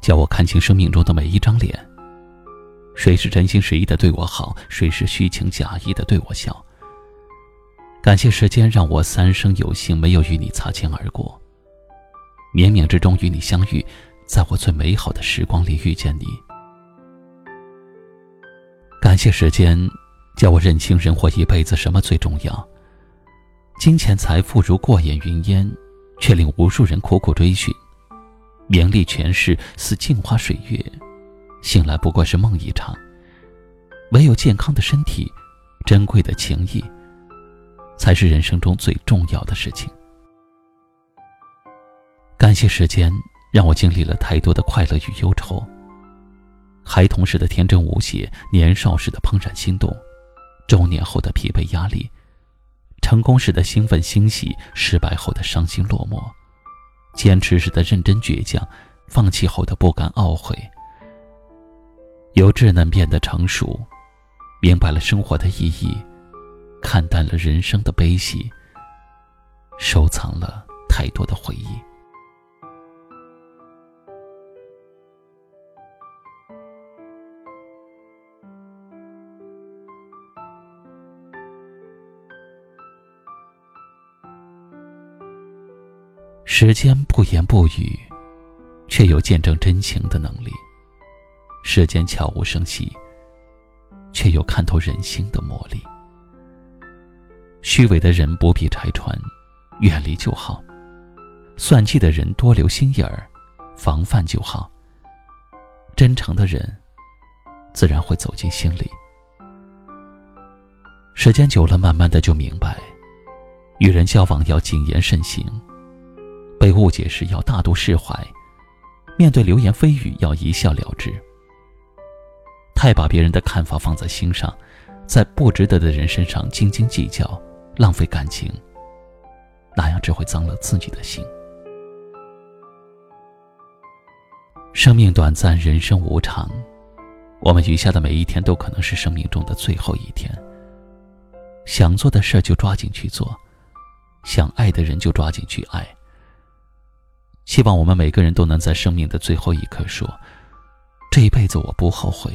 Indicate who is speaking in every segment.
Speaker 1: 叫我看清生命中的每一张脸。谁是真心实意的对我好，谁是虚情假意的对我笑。感谢时间让我三生有幸没有与你擦肩而过，冥冥之中与你相遇，在我最美好的时光里遇见你。感谢时间，叫我认清人活一辈子什么最重要。金钱财富如过眼云烟，却令无数人苦苦追寻。名利权势似镜花水月，醒来不过是梦一场。唯有健康的身体，珍贵的情谊，才是人生中最重要的事情。感谢时间，让我经历了太多的快乐与忧愁。孩童时的天真无邪，年少时的怦然心动，中年后的疲惫压力，成功时的兴奋欣喜，失败后的伤心落寞。坚持时的认真倔强，放弃后的不甘懊悔。由稚嫩变得成熟，明白了生活的意义，看淡了人生的悲喜，收藏了太多的回忆。时间不言不语，却有见证真情的能力；时间悄无声息，却有看透人心的魔力。虚伪的人不必拆穿，远离就好；算计的人多留心眼儿，防范就好。真诚的人，自然会走进心里。时间久了，慢慢的就明白，与人交往要谨言慎行。被误解时要大度释怀，面对流言蜚语要一笑了之。太把别人的看法放在心上，在不值得的人身上斤斤计较，浪费感情，那样只会脏了自己的心。生命短暂，人生无常，我们余下的每一天都可能是生命中的最后一天。想做的事就抓紧去做，想爱的人就抓紧去爱。希望我们每个人都能在生命的最后一刻说：“这一辈子我不后悔。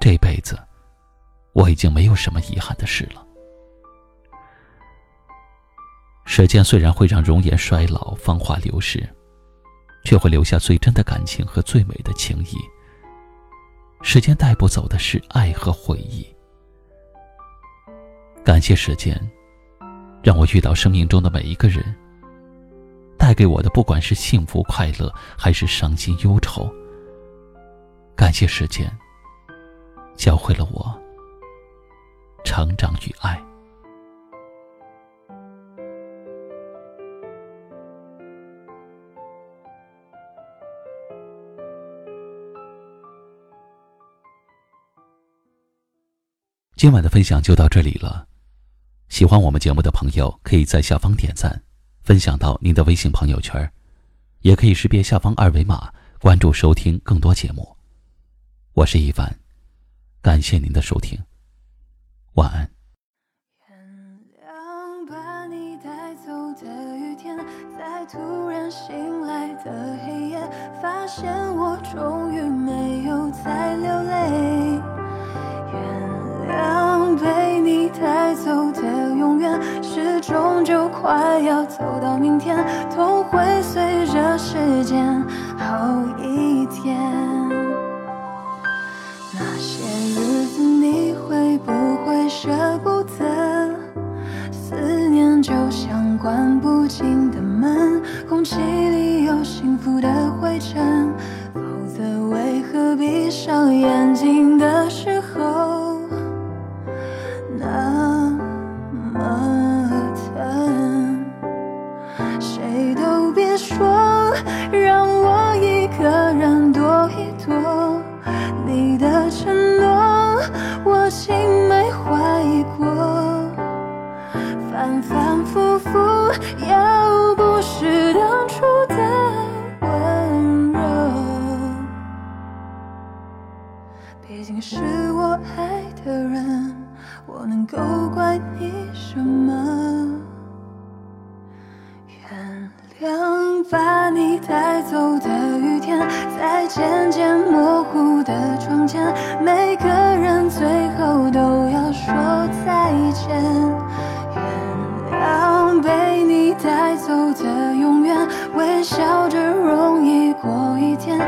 Speaker 1: 这一辈子，我已经没有什么遗憾的事了。”时间虽然会让容颜衰老、芳华流逝，却会留下最真的感情和最美的情谊。时间带不走的是爱和回忆。感谢时间，让我遇到生命中的每一个人。带给我的，不管是幸福快乐，还是伤心忧愁。感谢时间，教会了我成长与爱。今晚的分享就到这里了。喜欢我们节目的朋友，可以在下方点赞。分享到您的微信朋友圈，也可以识别下方二维码关注收听更多节目。我是一凡，感谢您的收听，晚安。原谅把你带走的雨天，在突然醒来的黑夜，发现我终于没有再终究快要。走到明天，痛会随着时间好一点。那些日子，你会不会舍不得？思念就像关不紧的门，空气里有幸福的灰尘。否则，为何闭上眼睛的时反反复复，要不是当初的温柔，毕竟
Speaker 2: 是我爱的人，我能够怪你什么？原谅把你带走的雨天，再渐渐模糊。走的永远，微笑着容易过一天。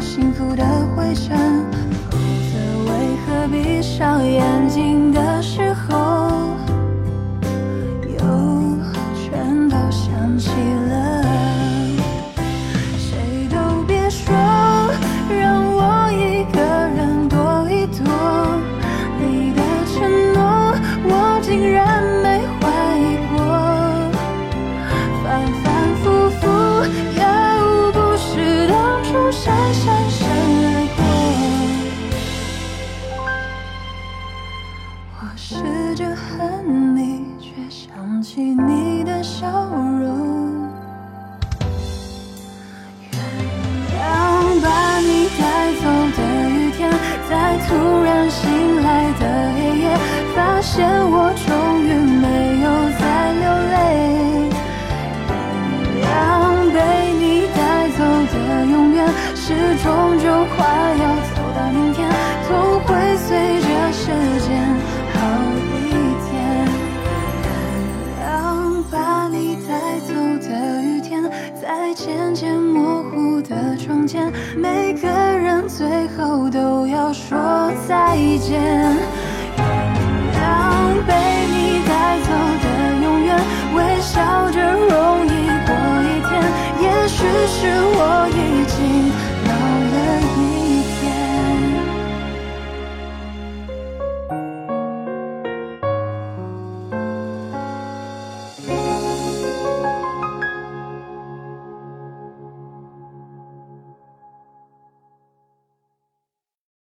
Speaker 2: 幸福的灰尘。否则为何闭上眼睛的时候，又全都想起突然就要说再见。原谅被你带走的永远微笑着容易过一天。也许是我已